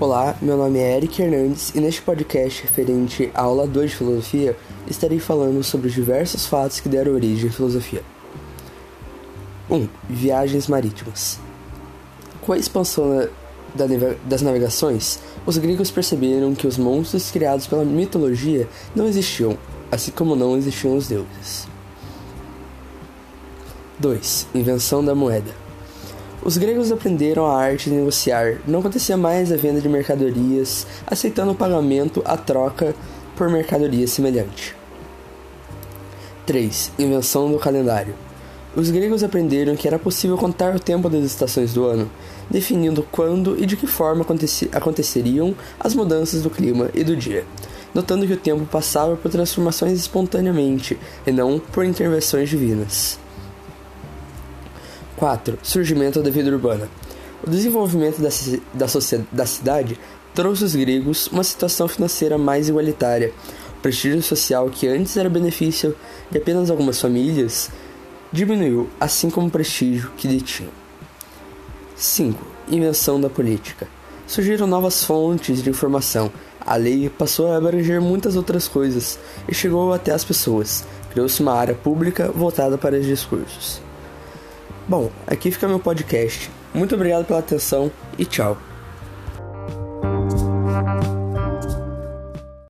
Olá, meu nome é Eric Hernandes e neste podcast referente à aula 2 de filosofia estarei falando sobre os diversos fatos que deram origem à filosofia. 1. Um, viagens marítimas. Com a expansão das navegações, os gregos perceberam que os monstros criados pela mitologia não existiam, assim como não existiam os deuses. 2. Invenção da moeda. Os gregos aprenderam a arte de negociar. Não acontecia mais a venda de mercadorias, aceitando o pagamento à troca por mercadoria semelhante. 3. Invenção do calendário. Os gregos aprenderam que era possível contar o tempo das estações do ano, definindo quando e de que forma aconteceriam as mudanças do clima e do dia, notando que o tempo passava por transformações espontaneamente e não por intervenções divinas. 4. Surgimento da vida urbana. O desenvolvimento da, da, da cidade trouxe aos gregos uma situação financeira mais igualitária. O prestígio social, que antes era benefício de apenas algumas famílias, diminuiu, assim como o prestígio que detinham. 5. Invenção da política. Surgiram novas fontes de informação. A lei passou a abranger muitas outras coisas e chegou até as pessoas. Criou-se uma área pública voltada para os discursos. Bom, aqui fica meu podcast. Muito obrigado pela atenção e tchau.